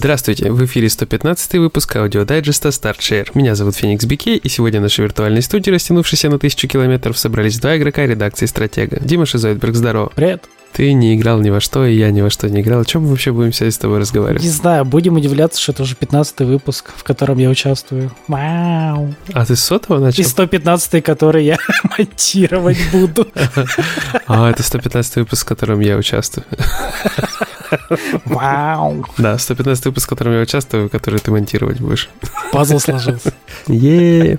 Здравствуйте, в эфире 115 выпуск аудиодайджеста StartShare. Меня зовут Феникс Бике, и сегодня в нашей виртуальной студии, растянувшейся на тысячу километров, собрались два игрока редакции «Стратега». Дима Шизойдберг, здорово. Привет. Ты не играл ни во что, и я ни во что не играл. О чем мы вообще будем сегодня с тобой разговаривать? Не знаю, будем удивляться, что это уже 15 выпуск, в котором я участвую. Вау. А ты с сотого начал? И 115 который я монтировать буду. А, это 115 выпуск, в котором я участвую. Вау. Да, 115 выпуск, в котором я участвую, который ты монтировать будешь. Пазл сложился. е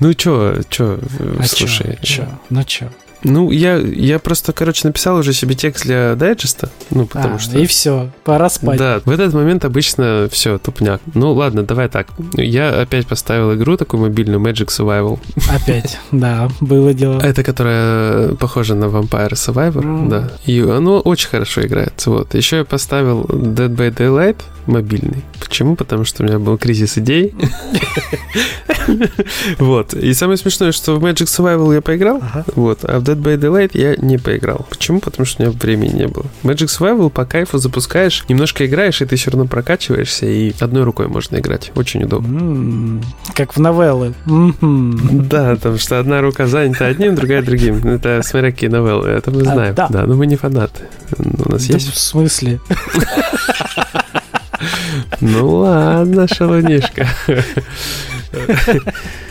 Ну чё, чё, А слушай. чё, чё? Ну чё? Ну, я, я просто, короче, написал уже себе текст для дайджеста, ну, потому А, что... и все, пора спать. Да, в этот момент обычно все, тупняк. Ну ладно, давай так. Я опять поставил игру такую мобильную Magic Survival. Опять, да, было дело. Это которая похожа на Vampire Survivor, Мгм. да. И оно очень хорошо играется. Вот. Еще я поставил Dead by Daylight мобильный. Почему? Потому что у меня был кризис идей. Вот. И самое смешное, что в Magic Survival я поиграл, вот, а в Dead by Daylight я не поиграл. Почему? Потому что у меня времени не было. Magic Survival по кайфу запускаешь, немножко играешь, и ты все равно прокачиваешься, и одной рукой можно играть. Очень удобно. М, Как в новеллы. Мгм. Да, потому что одна рука занята одним, другая другим. Ну, Это смотря какие новеллы, это мы А, знаем. да. Да, но мы не фанаты. У нас Да есть... В смысле? Ну ладно, шалунишка.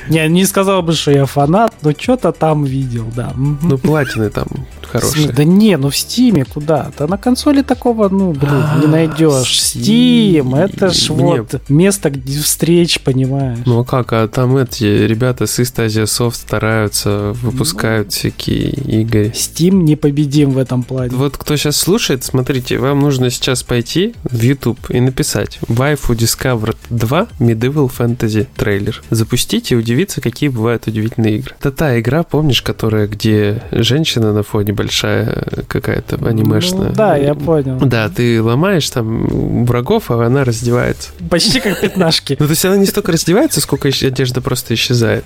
Не, не сказал бы, что я фанат, но что-то там видел, да. Ну, платины там хорошие. Да не, ну в Стиме куда? Да на консоли такого, ну, блин, не А, найдешь. Steam, это ж вот место где встреч, понимаешь? Ну а как? А там эти ребята с East Asia Soft стараются, выпускают всякие игры. Steam непобедим в этом плане. Вот кто сейчас слушает, смотрите, вам нужно сейчас пойти в YouTube и написать Waifu Discovered 2 Medieval Fantasy трейлер. Запустите и удивиться, какие бывают удивительные игры. Это та игра, помнишь, которая, где женщина на фоне большая э, какая-то анимешная. Ну, да, я понял. Да, ты ломаешь там врагов, а она раздевается. Почти как пятнашки. Ну, то есть она не столько раздевается, сколько одежда просто исчезает.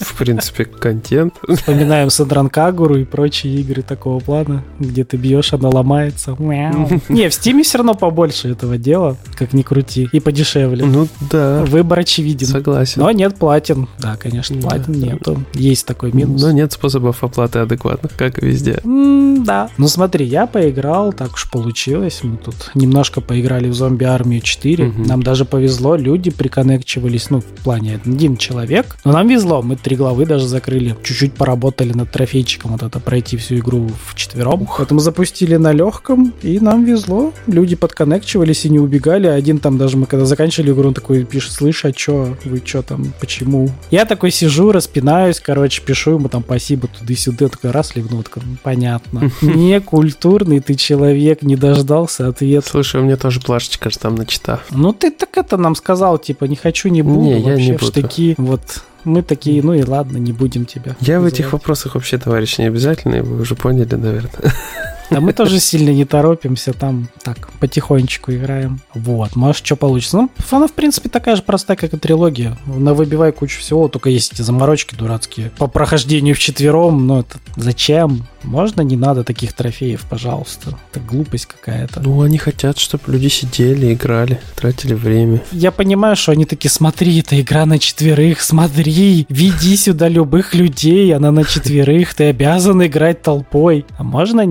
В принципе, контент. Вспоминаем Садран Кагуру и прочие игры такого плана, где ты бьешь, она ломается. Не, в Стиме все равно побольше этого дела, как ни крути, и подешевле. Ну да, Выбор очевиден. согласен. Но нет платин. Да, конечно, Да. платин нету. Есть такой минус. Но нет способов оплаты адекватных, как и везде. М, да. Ну смотри, я поиграл, так уж получилось. Мы тут немножко поиграли в зомби армию 4. Мгм. Нам даже повезло, люди приконнекчивались, ну, в плане один человек. Но нам везло, мы три главы даже закрыли. Чуть-чуть поработали над трофейчиком, вот это пройти всю игру в четвером. Поэтому запустили на легком, и нам везло. Люди подконнекчивались и не убегали. Один там даже мы когда заканчивали игру, он такой пишет, слышь, а чё, вы чё там, почему? Я такой сижу, распинаюсь, короче, пишу ему там спасибо туда-сюда, такой раз ливнул, такой, «Ну, понятно. Некультурный ты человек, не дождался ответа. Слушай, у меня тоже плашечка же там начата. Ну ты так это нам сказал, типа, не хочу, не буду, Не, вообще не в буду. штыки. Вот мы такие, ну и ладно, не будем тебя. Я в этих называть. вопросах вообще, товарищи, не обязательные, вы уже поняли, наверное. Да мы тоже сильно не торопимся, там так, потихонечку играем. Вот, может, что получится. Ну, она, в принципе, такая же простая, как и трилогия. На выбивай кучу всего, только есть эти заморочки дурацкие. По прохождению вчетвером, ну, это зачем? Можно, не надо таких трофеев, пожалуйста. Это глупость какая-то. Ну, они хотят, чтобы люди сидели, играли, тратили время. Я понимаю, что они такие, смотри, это игра на четверых, смотри, веди сюда любых людей, она на четверых, ты обязан играть толпой. А можно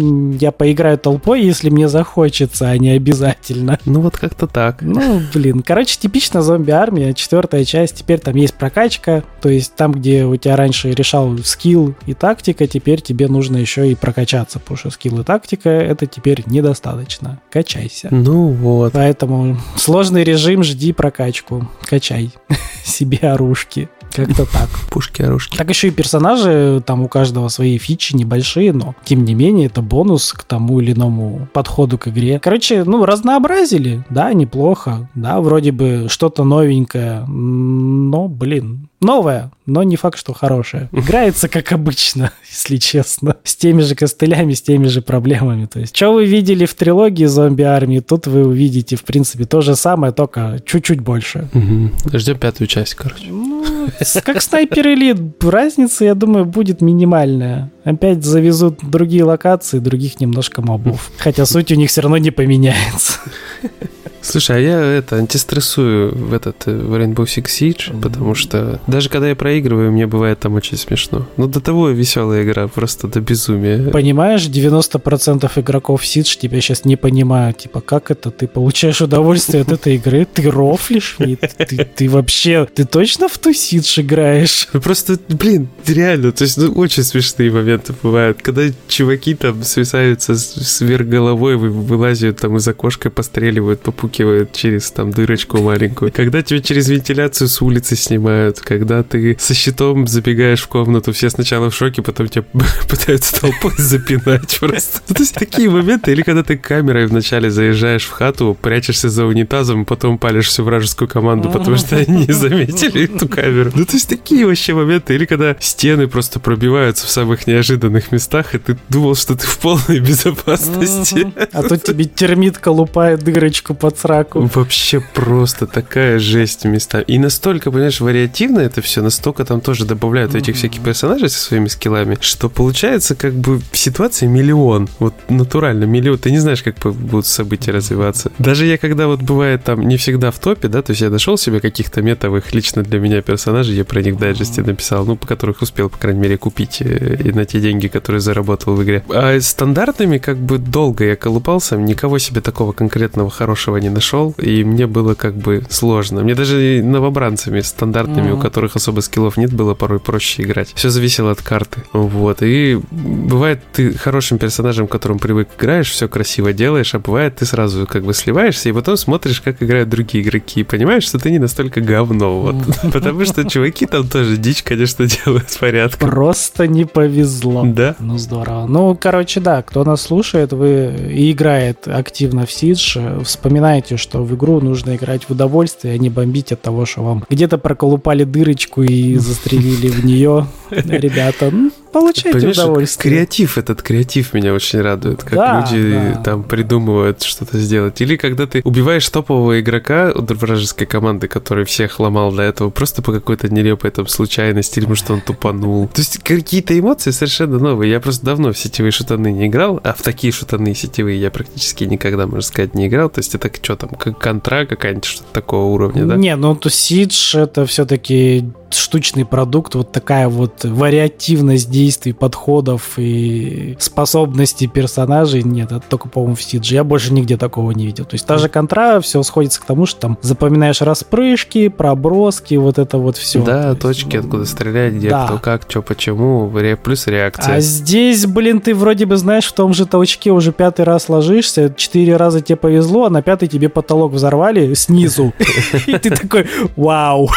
я поиграю толпой, если мне захочется, а не обязательно? Ну, вот как-то так. Ну, блин, короче, типично зомби-армия, четвертая часть, теперь там есть прокачка, то есть там, где у тебя раньше решал скилл и тактика, теперь тебе нужно еще и прокачаться, потому что скилл и тактика это теперь недостаточно. Качайся. Ну, вот. Поэтому сложный режим, жди прокачку. Качай себе оружки. Как-то так. Пушки-оружки. Так еще и персонажи, там у каждого свои фичи небольшие, но тем не менее это бонус к тому или иному подходу к игре. Короче, ну, разнообразили, да, неплохо, да, вроде бы что-то новенькое, но, блин, новое, но не факт, что хорошее. Играется как обычно, если честно, с теми же костылями, с теми же проблемами. То есть, что вы видели в трилогии зомби-армии, тут вы увидите, в принципе, то же самое, только чуть-чуть больше. Мгм. Ждем пятую часть, короче. Ну, как снайпер элит, разница, я думаю, будет минимальная. Опять завезут другие локации, других немножко мобов. Хотя суть у них все равно не поменяется. Слушай, а я это антистрессую в этот э, в Rainbow Six Siege, mm-hmm. потому что даже когда я проигрываю, мне бывает там очень смешно. Ну, до того веселая игра, просто до безумия. Понимаешь, 90% игроков Siege тебя сейчас не понимают. Типа, как это? Ты получаешь удовольствие от этой игры? Ты рофлишь? Ты, вообще... Ты точно в ту Siege играешь? Ну, просто, блин, реально, то есть, ну, очень смешные моменты бывают. Когда чуваки там свисаются сверх головой, вылазят там из окошка, постреливают, попукивают через там дырочку маленькую. Когда тебя через вентиляцию с улицы снимают, когда ты со щитом забегаешь в комнату, все сначала в шоке, потом тебя пытаются толпой запинать просто. Ну, то есть такие моменты, или когда ты камерой вначале заезжаешь в хату, прячешься за унитазом, потом палишь всю вражескую команду, потому что они не заметили эту камеру. Ну, то есть такие вообще моменты. Или когда стены просто пробиваются в самых неожиданных местах, и ты думал, что ты в полной безопасности. А тут тебе термитка лупает дырочку под сраку. Вообще просто такая жесть места. И настолько, понимаешь, вариативно это все, настолько там тоже добавляют этих всяких персонажей со своими скиллами, что получается как бы в ситуации миллион. Вот натурально миллион. Ты не знаешь, как будут события развиваться. Даже я, когда вот бывает там не всегда в топе, да, то есть я нашел себе каких-то метовых лично для меня персонажей, я про них в дайджесте написал, ну, по которых успел, по крайней мере, купить э, и на те деньги, которые заработал в игре. А стандартными как бы долго я колупался, никого себе такого конкретного хорошего не нашел, и мне было как бы сложно. Мне даже новобранцами стандартными, mm-hmm. у которых особо скиллов нет, было порой проще играть. Все зависело от карты. Вот. И бывает, ты хорошим персонажем, которым привык играешь, все красиво делаешь, а бывает, ты сразу как бы сливаешься, и потом смотришь, как играют другие игроки, и понимаешь, что ты не настолько говно. Вот. Потому что чуваки там тоже дичь, конечно, делают в порядке. Просто не повезло. Да. Ну, здорово. Ну, короче, да, кто нас слушает, вы и играет активно в Сидж, вспоминайте, что в игру нужно играть в удовольствие, а не бомбить от того, что вам где-то проколупали дырочку и застрелили в нее. Ребята, получайте Понимаешь, удовольствие. Креатив, этот креатив меня очень радует, как да, люди да. там придумывают что-то сделать. Или когда ты убиваешь топового игрока вражеской команды, который всех ломал до этого, просто по какой-то нелепой там случайности, или может он тупанул. То есть какие-то эмоции совершенно новые. Я просто давно в сетевые шутаны не играл, а в такие шутаны сетевые я практически никогда, можно сказать, не играл. То есть это что там, как контра какая-нибудь, что-то такого уровня, да? Не, ну то Сидж это все-таки штучный продукт, вот такая вот вариативность действий, подходов и способностей персонажей. Нет, это только, по-моему, в CG. Я больше нигде такого не видел. То есть та же контра, все сходится к тому, что там запоминаешь распрыжки, проброски, вот это вот все. Да, То точки, есть, откуда стрелять, где да. кто, как, что, почему, плюс реакция. А здесь, блин, ты вроде бы знаешь, в том же толчке уже пятый раз ложишься, четыре раза тебе повезло, а на пятый тебе потолок взорвали снизу. И ты такой, вау.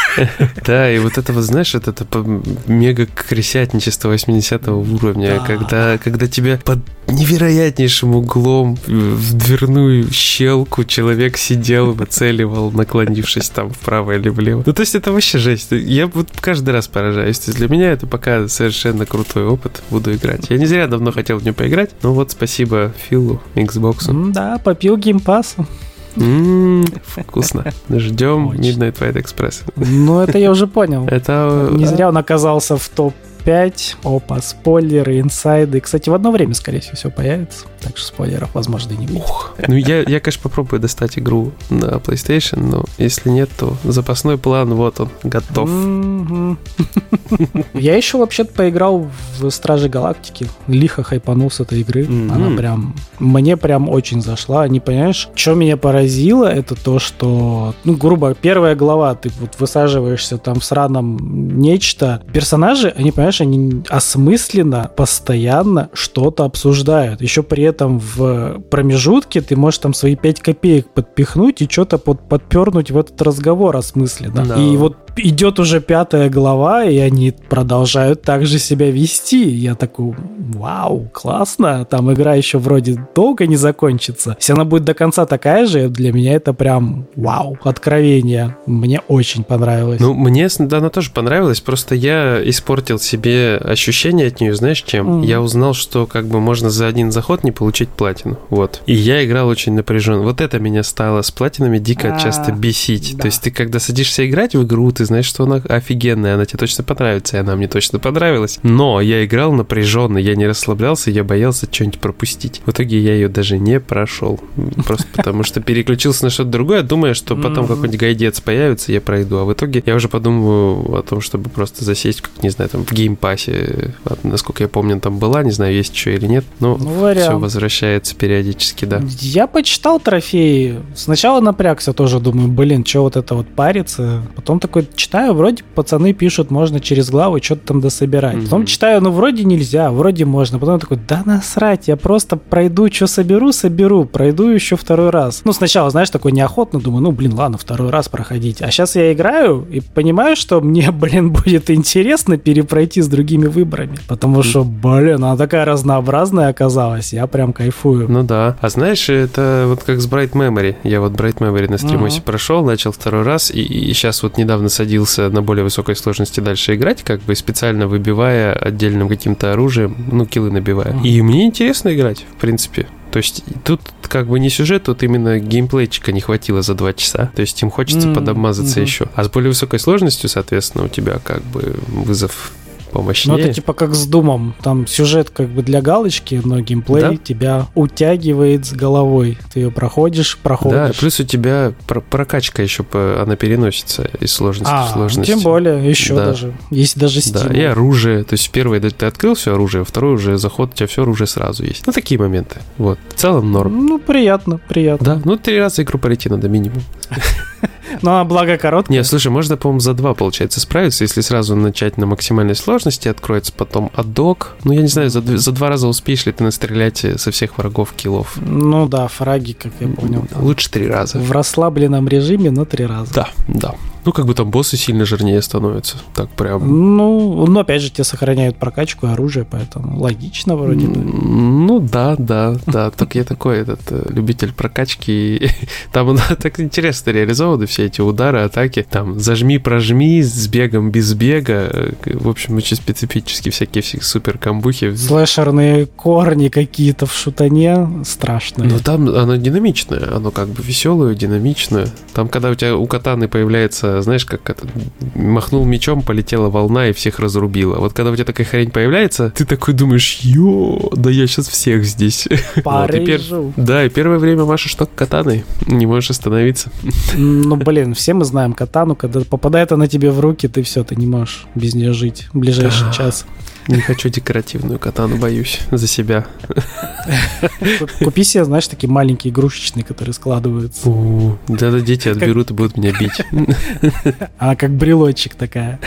Да, и вот это вот, знаешь, это, это мега крысятничество 80 уровня, да. когда, когда тебя под невероятнейшим углом в дверную щелку человек сидел, выцеливал, наклонившись там вправо или влево. Ну, то есть это вообще жесть. Я вот каждый раз поражаюсь. То есть для меня это пока совершенно крутой опыт. Буду играть. Я не зря давно хотел в нее поиграть. Ну вот, спасибо Филу, Xbox. Да, попил геймпасу. Вкусно. Ждем Midnight White Express. Ну, это я уже понял. Это... Не зря он оказался в топ 5. Опа, спойлеры, инсайды. Кстати, в одно время, скорее всего, все появится. Так что спойлеров, возможно, и не будет. Ух. Ну, я, я, конечно, попробую достать игру на PlayStation, но если нет, то запасной план, вот он, готов. Я еще вообще-то поиграл в Стражи Галактики. Лихо хайпанул с этой игры. Она прям... Мне прям очень зашла. Не понимаешь, что меня поразило, это то, что... Ну, грубо, первая глава, ты вот высаживаешься там в сраном нечто. Персонажи, они, понимаешь, они осмысленно, постоянно что-то обсуждают. Еще при этом в промежутке ты можешь там свои 5 копеек подпихнуть и что-то под, подпернуть в этот разговор осмысленно. Да. И вот идет уже пятая глава, и они продолжают так же себя вести. Я такой, вау, классно. Там игра еще вроде долго не закончится. Если она будет до конца такая же, для меня это прям вау, откровение. Мне очень понравилось. Ну, мне да, она тоже понравилась, просто я испортил себе себе ощущение от нее, знаешь, чем? Мгм. Я узнал, что как бы можно за один заход не получить платину. Вот. И я играл очень напряженно. Вот это меня стало с платинами дико А, часто бесить. да. То есть ты когда садишься играть в игру, ты знаешь, что она офигенная, она тебе точно понравится, и она мне точно понравилась. Но я играл напряженно, я не расслаблялся, я боялся что-нибудь пропустить. В итоге я ее даже не прошел. Просто потому что переключился на что-то другое, думая, что потом какой-нибудь гайдец появится, я пройду. А в итоге я уже подумываю о том, чтобы просто засесть, как, не знаю, там в Game Pass е. Вот, Насколько я помню, там была, не знаю, есть еще или нет. Но Ну, все возвращается периодически, да. Я почитал трофеи. Сначала напрягся тоже, думаю, блин, что вот это вот парится. Потом такой читаю, вроде пацаны пишут, можно через главы что-то там дособирать. Мгм. Потом читаю, ну вроде нельзя, вроде можно. Потом такой, да насрать, я просто пройду, что соберу, соберу, пройду еще второй раз. Ну сначала, знаешь, такой неохотно, думаю, ну блин, ладно, второй раз проходить. А сейчас я играю и понимаю, что мне, блин, будет интересно перепройти с другими выборами. Потому что, блин, она такая разнообразная оказалась, я прям кайфую. Ну да. А знаешь, это вот как с Bright Memory. Я вот Bright Memory на стримосе Ага. прошел, начал второй раз, и, сейчас вот недавно садился на более высокой сложности дальше играть, как бы специально выбивая отдельным каким-то оружием, ну, килы набивая. Ага. И мне интересно играть, в принципе. То есть тут как бы не сюжет, тут именно геймплейчика не хватило за два часа. То есть им хочется М, подобмазаться мгм. еще. А с более высокой сложностью, соответственно, у тебя как бы вызов Ну, помощнее. это типа как с Думом. Там сюжет как бы для галочки, но геймплей Да. тебя утягивает с головой. Ты ее проходишь, Да, проходишь. плюс у тебя про- прокачка еще, она переносится из сложности в а, сложность. тем более, еще Да. даже. Есть даже стимул. Да, и оружие. То есть первый да, ты открыл все оружие, второй уже заход, у тебя все оружие сразу есть. Ну, такие моменты. Вот. В целом норм. Ну, приятно, приятно. Да, ну три раза игру пройти надо минимум. Ну, а благо короткая. Не, слушай, можно, по-моему, за два, получается, справиться, если сразу начать на максимальной сложности, откроется потом адок. Ну, я не знаю, за, за два раза успеешь ли ты настрелять э, со всех врагов киллов. Ну да, фраги, как я понял. Лучше три раза. В расслабленном режиме, но три раза. Да, да. Ну, как бы там боссы сильно жирнее становятся. Так прям. Ну, ну, опять же, тебе сохраняют прокачку и оружие, поэтому логично вроде бы. Ну да, да, да. Только я такой этот э, любитель прокачки. Там так интересно реализованы все эти удары, атаки. Там зажми, прожми, с бегом, без бега. Э, В общем, очень специфические всякие все супер камбухи. Слэшерные корни какие-то в шутане страшные. Но там оно динамичное, оно как бы веселое, динамичное. Там, когда у тебя у катаны появляется, знаешь, как это, махнул мечом, полетела волна и всех разрубила. Вот когда у тебя такая хрень появляется, ты такой думаешь, ё, да я сейчас всех здесь. Вот, и пер-. Да, и первое время машешь только катаной, не можешь остановиться. Ну, блин, все мы знаем катану, когда попадает она тебе в руки, ты все, ты не можешь без нее жить в ближайший Да. час. Не хочу декоративную катану, боюсь за себя. Купи себе, знаешь, такие маленькие игрушечные, которые складываются. Да-да, дети отберут и будут меня бить. Она как брелочек такая.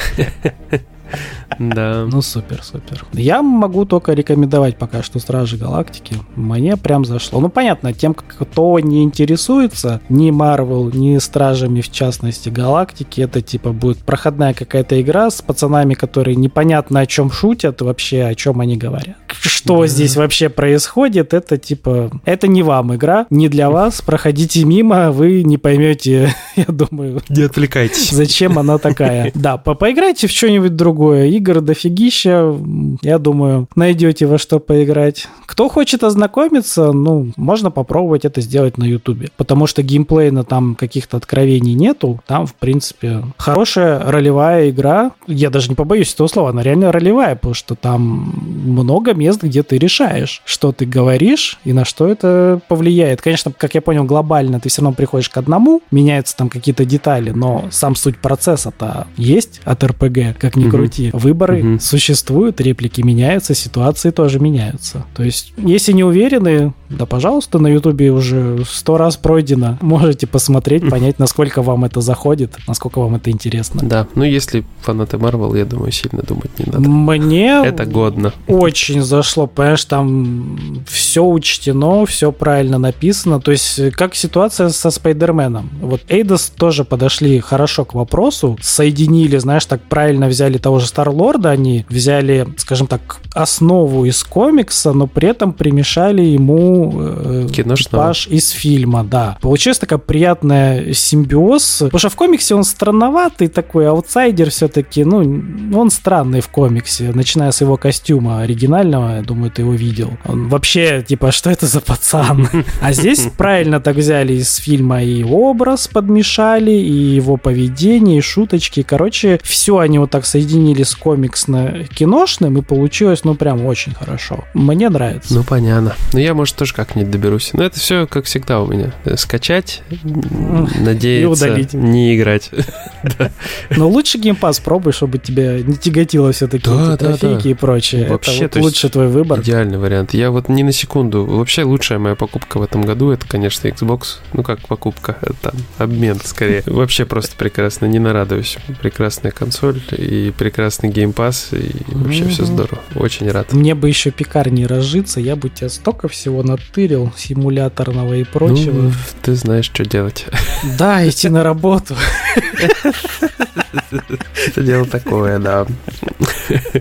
Да. Ну, супер, супер. Я могу только рекомендовать пока что Стражи Галактики. Мне прям зашло. Ну, понятно, тем, кто не интересуется ни Марвел, ни Стражами, в частности, Галактики, это типа будет проходная какая-то игра с пацанами, которые непонятно о чем шутят, вообще о чем они говорят. Что Да. здесь вообще происходит, это типа... Это не вам игра, не для вас. Проходите мимо, вы не поймете, я думаю, Не отвлекайтесь. Зачем она такая? Да, по поиграйте в что-нибудь другое. Игр дофигища. Я думаю, найдете во что поиграть. Кто хочет ознакомиться, ну, можно попробовать это сделать на Ютубе. Потому что геймплейно там каких-то откровений нету. Там, в принципе, хорошая ролевая игра. Я даже не побоюсь этого слова, она реально ролевая, потому что там много мест, где ты решаешь, что ты говоришь и на что это повлияет. Конечно, как я понял, глобально ты все равно приходишь к одному, меняются там какие-то детали, но сам суть процесса-то есть от РПГ, как ни крути. Выборы Мгм. существуют, реплики меняются, ситуации тоже меняются. То есть, если не уверены, да, пожалуйста, на Ютубе уже сто раз пройдено. Можете посмотреть, понять, насколько вам это заходит, насколько вам это интересно. Да, ну если фанаты Марвел, я думаю, сильно думать не надо. Мне Это годно. очень зашло, понимаешь, там все учтено, все правильно написано. То есть, как ситуация со Спайдерменом. Вот Эйдос тоже подошли хорошо к вопросу, соединили, знаешь, так правильно взяли того же Старлорда, они взяли, скажем так, основу из комикса, но при этом примешали ему ну, Киношного. типаж из фильма, да. Получилась такая приятная симбиоз. Потому что в комиксе он странноватый такой, аутсайдер все-таки, ну, он странный в комиксе, начиная с его костюма оригинального, я думаю, ты его видел. Он вообще, типа, что это за пацан? А здесь правильно так взяли из фильма и образ подмешали, и его поведение, и шуточки. Короче, все они вот так соединили с комиксно-киношным, и получилось, ну, прям очень хорошо. Мне нравится. Ну, понятно. Ну, я, может, тоже как-нибудь доберусь. Но это все, как всегда, у меня. Скачать, надеяться, не играть. Но лучше Game Pass пробуй, чтобы тебя не тяготило все-таки эти трофейки и прочее. Вообще, это лучше твой выбор. Идеальный вариант. Я вот ни на секунду... Вообще, лучшая моя покупка в этом году, это, конечно, Xbox. Ну, как покупка, это там, обмен, скорее. Вообще просто прекрасно, не нарадуюсь. Прекрасная консоль и прекрасный Game Pass, и вообще все здорово. Очень рад. Мне бы еще пекарней разжиться, я бы тебе столько всего натырил, симуляторного и прочего. Ну, ты знаешь, что делать. Да, идти на работу. Это дело такое, да.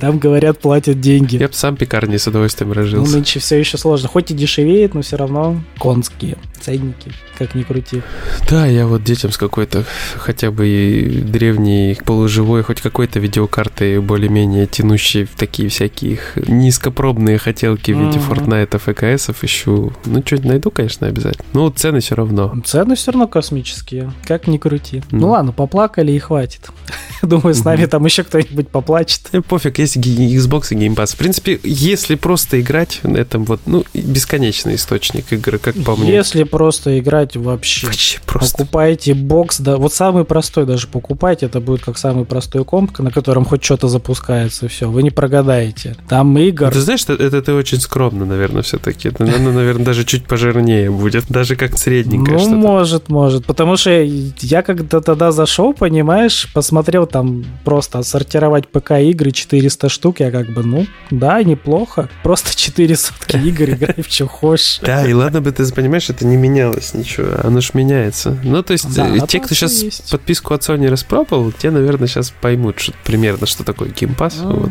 Там, говорят, платят деньги. Я бы сам пекарней с удовольствием Ну, разжился. нынче все еще сложно. Хоть и дешевеет, но все равно конские ценники, как ни крути. Да, я вот детям с какой-то хотя бы и древней полуживой, хоть какой-то видеокартой более-менее тянущей в такие всякие низкопробные хотелки в виде Мгм. Фортнайтов и КСов ищу. Ну, что-нибудь найду, конечно, обязательно. Ну, цены все равно. Цены все равно космические, как ни крути. Ну. Ну ладно, поплакали и хватит. Думаю, с нами там еще кто-нибудь поплачет. Э, Пофиг, есть Xbox и Game Pass. В принципе, если просто играть, это вот, ну, бесконечный источник игры, как по мне. Если просто играть вообще. Вообще просто. Покупайте бокс, да, вот самый простой даже покупайте, это будет как самый простой комп, на котором хоть что-то запускается, все, вы не прогадаете. Там игр, Ты знаешь, это, это ты очень скромно, наверное, все-таки. Это, оно, наверное, даже чуть пожирнее будет. Даже как средненькое ну, может, может, потому что я когда тогда зашел, понимаешь, посмотрел там просто отсортировать ПК-игры 400 штук, я как бы, ну, да, неплохо, просто 4 сотки игр, играй в что хочешь. Да, и ладно бы ты понимаешь, это не менялось ничего, оно ж меняется. Ну, то есть, Да, э, те, кто сейчас есть. подписку от Sony распробовал, те, наверное, сейчас поймут что, примерно, что такое Game Pass. Вот.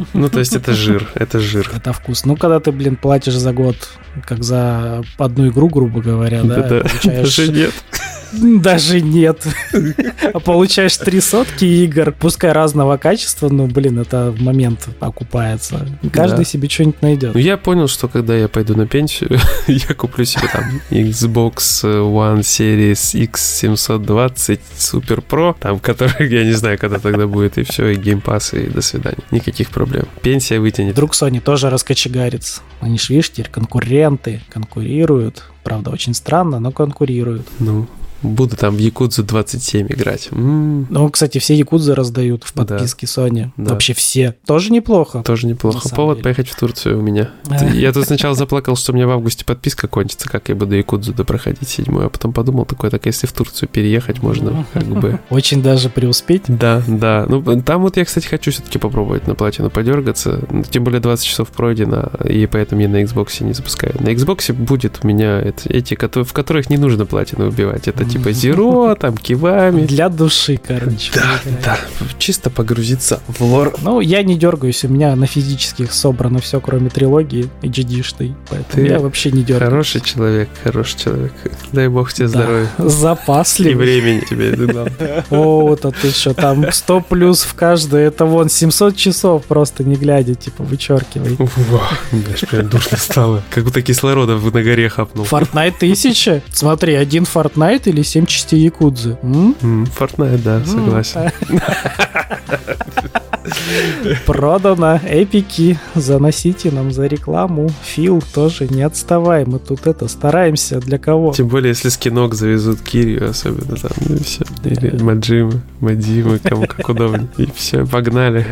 Ну, то есть, это жир, это жир. Это вкус. Ну, когда ты, блин, платишь за год, как за одну игру, грубо говоря, да, получаешь... Нет. Даже нет. А получаешь три сотки игр, пускай разного качества, но, блин, это в момент окупается. Каждый Да. себе что-нибудь найдет. Ну, я понял, что когда я пойду на пенсию, я куплю себе там Xbox One Series X720 Super Pro, там, который, я не знаю, когда тогда будет, и все, и Game Pass, и до свидания. Никаких проблем. Пенсия вытянет. Вдруг Sony тоже раскочегарится. Они ж, видишь, теперь конкуренты, конкурируют. Правда, очень странно, но конкурируют. Ну, буду там в Якудзу 27 играть. М, Ну, кстати, все якудзы раздают в Да. подписке Sony. Да. Вообще все. Тоже неплохо. Тоже неплохо. Повод деле. поехать в Турцию у меня. Я тут сначала заплакал, что у меня в августе подписка кончится, как я буду Якудзу проходить седьмую, а потом подумал такой, так если в Турцию переехать, можно как бы... Очень даже преуспеть. Да, да. Ну, там вот я, кстати, хочу все-таки попробовать на платину подергаться. Ну, Тем более 20 часов пройдено, и поэтому я на Xbox не запускаю. На Xbox будет у меня эти, в которых не нужно платину убивать. Это типа Zero, там, Кивами. Для души, короче. Да, да. Чисто погрузиться в лор. Ну, я не дергаюсь, у меня на физических собрано все, кроме трилогии HD-шной, поэтому Ты я вообще не дергаюсь. Хороший человек, хороший человек. Дай бог тебе Да. здоровья. И Запасливый. времени тебе. О, вот это ты что, там 100 плюс в каждое, это вон 700 часов просто не глядя, типа, вычеркивай. Знаешь, прям душно стало. Как будто кислорода на горе хапнул. Fortnite 1000? Смотри, один Fortnite или 7 частей Якудзы? М, Fortnite, да, согласен. Продано. Эпики, заносите нам за рекламу. Фил, тоже не отставай. Мы тут это стараемся. Для кого? Тем более, если скинок завезут Кирию, особенно там, ну и все. Или. Маджимы, Мадимы, кому как удобнее. И все, погнали.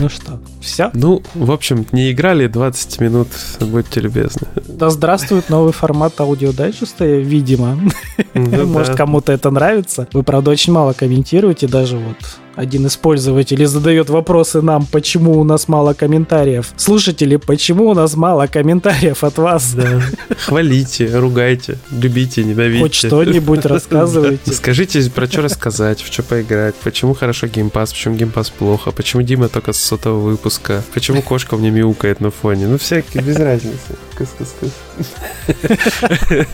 Ну что, все? Ну, в общем, не играли 20 минут, будьте любезны. Да здравствует новый формат аудиодайджеста, видимо. Ну Может, да. кому-то это нравится. Вы, правда, очень мало комментируете. Даже вот один из пользователей задает вопросы нам, почему у нас мало комментариев. Слушатели, почему у нас мало комментариев от вас? Да. Хвалите, ругайте, любите, ненавидьте. Хоть что-нибудь рассказывайте. Скажите, про что рассказать, в что поиграть, почему хорошо Game Pass, почему Game Pass плохо, почему Дима только с сотого выпуска, почему кошка мне мяукает на фоне. Ну, всякие, без разницы.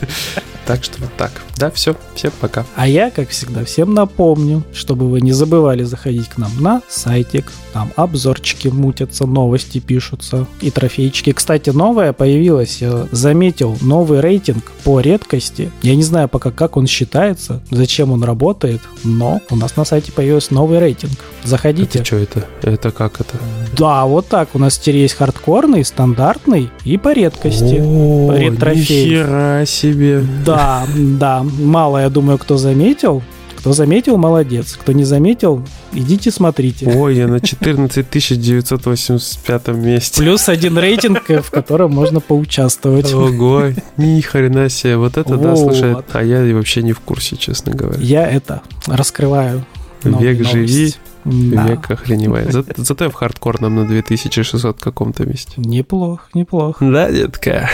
Так что вот так. Да, все. Всем пока. А я, как всегда, всем напомню, чтобы вы не забывали заходить к нам на сайтик. Там обзорчики мутятся, новости пишутся и трофейчики. Кстати, новое появилось. Я заметил новый рейтинг по редкости. Я не знаю пока, как он считается, зачем он работает, но у нас на сайте появился новый рейтинг. Заходите. Это что это? Это как это? Да, вот так. У нас теперь есть хардкорный, стандартный и по редкости. О, Редтрофей. нихера себе. Да, да. Мало, я думаю, кто заметил. Кто заметил, молодец. Кто не заметил, идите смотрите. Ой, я на 14 985 месте. Плюс один рейтинг, в котором можно поучаствовать. Ого, ни хрена себе. Вот это да, слушай, а я вообще не в курсе, честно говоря. Я это раскрываю. Век живи, новости. Да. век охреневай. За- Зато я в хардкорном на 2600 каком-то месте. Неплохо, неплохо. Да, детка?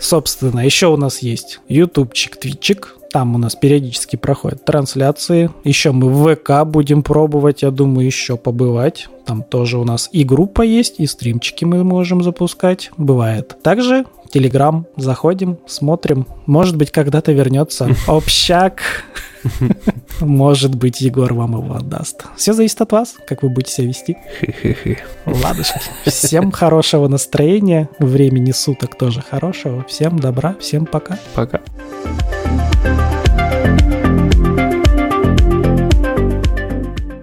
Собственно, еще у нас есть ютубчик, твитчик. Там у нас периодически проходят трансляции. Еще мы в ВК будем пробовать, я думаю, еще побывать. Там тоже у нас и группа есть, и стримчики мы можем запускать. Бывает. Также Телеграм. Заходим, смотрим. Может быть, когда-то вернется общак. Может быть, Егор вам его отдаст. Все зависит от вас, как вы будете себя вести. Хе-хе-хе. Ладушки. Всем хорошего настроения, времени суток тоже хорошего. Всем добра, всем пока. Пока.